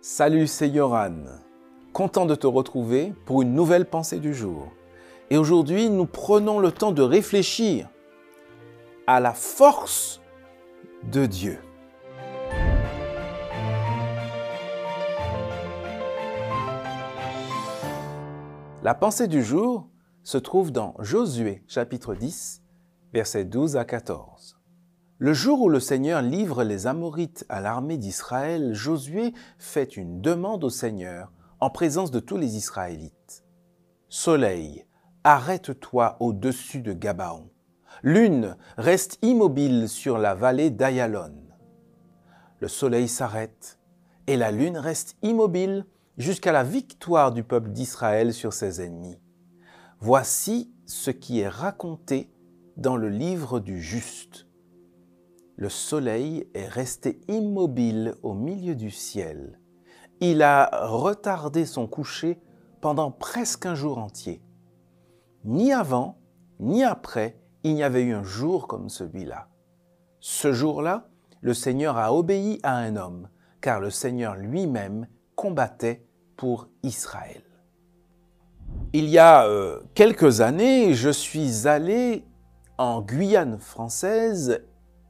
Salut, c'est Yoran. Content de te retrouver pour une nouvelle pensée du jour. Et aujourd'hui, nous prenons le temps de réfléchir à la force de Dieu. La pensée du jour se trouve dans Josué chapitre 10, versets 12 à 14. Le jour où le Seigneur livre les Amorites à l'armée d'Israël, Josué fait une demande au Seigneur en présence de tous les Israélites. Soleil, arrête-toi au-dessus de Gabaon. Lune, reste immobile sur la vallée d'Ayalon. Le soleil s'arrête et la lune reste immobile jusqu'à la victoire du peuple d'Israël sur ses ennemis. Voici ce qui est raconté dans le livre du juste le soleil est resté immobile au milieu du ciel. Il a retardé son coucher pendant presque un jour entier. Ni avant, ni après, il n'y avait eu un jour comme celui-là. Ce jour-là, le Seigneur a obéi à un homme, car le Seigneur lui-même combattait pour Israël. Il y a euh, quelques années, je suis allé en Guyane française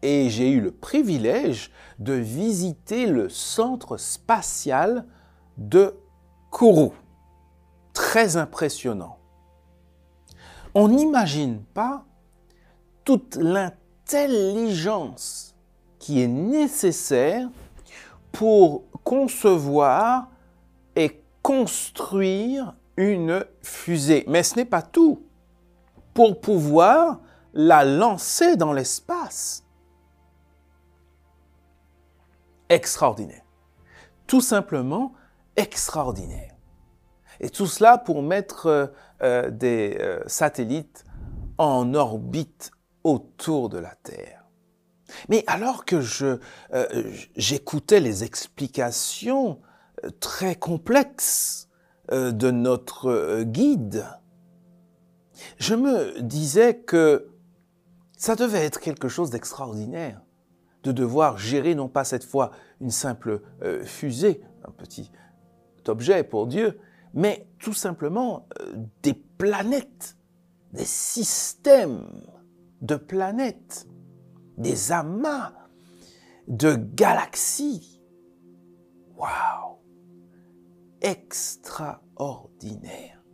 et j'ai eu le privilège de visiter le centre spatial de Kourou. Très impressionnant. On n'imagine pas toute l'intelligence qui est nécessaire pour concevoir et construire une fusée. Mais ce n'est pas tout. Pour pouvoir la lancer dans l'espace extraordinaire. Tout simplement extraordinaire. Et tout cela pour mettre euh, euh, des euh, satellites en orbite autour de la Terre. Mais alors que j'écoutais les explications très complexes de notre guide, je me disais que ça devait être quelque chose d'extraordinaire de devoir gérer non pas cette fois une simple euh, fusée, un petit objet pour Dieu, mais tout simplement euh, des planètes, des systèmes de planètes, des amas de galaxies. Waouh Extraordinaire.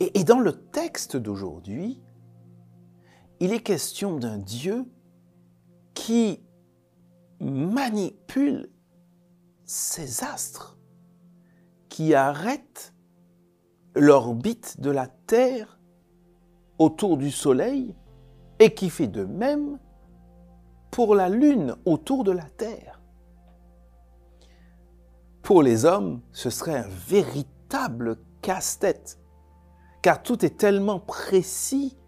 et dans le texte d'aujourd'hui, il est question d'un Dieu qui manipule ces astres, qui arrêtent l'orbite de la Terre autour du Soleil et qui fait de même pour la Lune autour de la Terre. Pour les hommes, ce serait un véritable casse-tête, car tout est tellement précis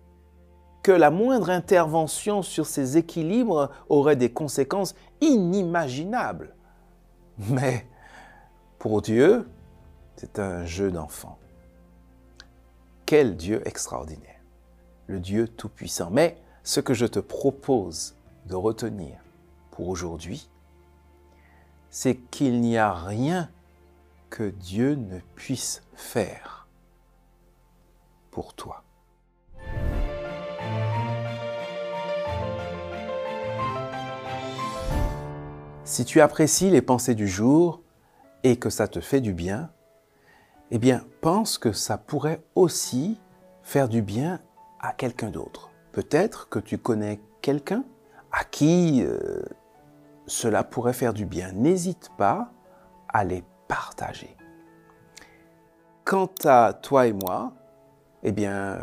la moindre intervention sur ces équilibres aurait des conséquences inimaginables. Mais pour Dieu, c'est un jeu d'enfant. Quel Dieu extraordinaire, le Dieu Tout-Puissant. Mais ce que je te propose de retenir pour aujourd'hui, c'est qu'il n'y a rien que Dieu ne puisse faire pour toi. Si tu apprécies les pensées du jour et que ça te fait du bien, eh bien, pense que ça pourrait aussi faire du bien à quelqu'un d'autre. Peut-être que tu connais quelqu'un à qui euh, cela pourrait faire du bien. N'hésite pas à les partager. Quant à toi et moi, eh bien,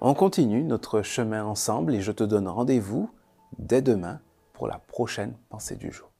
on continue notre chemin ensemble et je te donne rendez-vous dès demain pour la prochaine pensée du jour.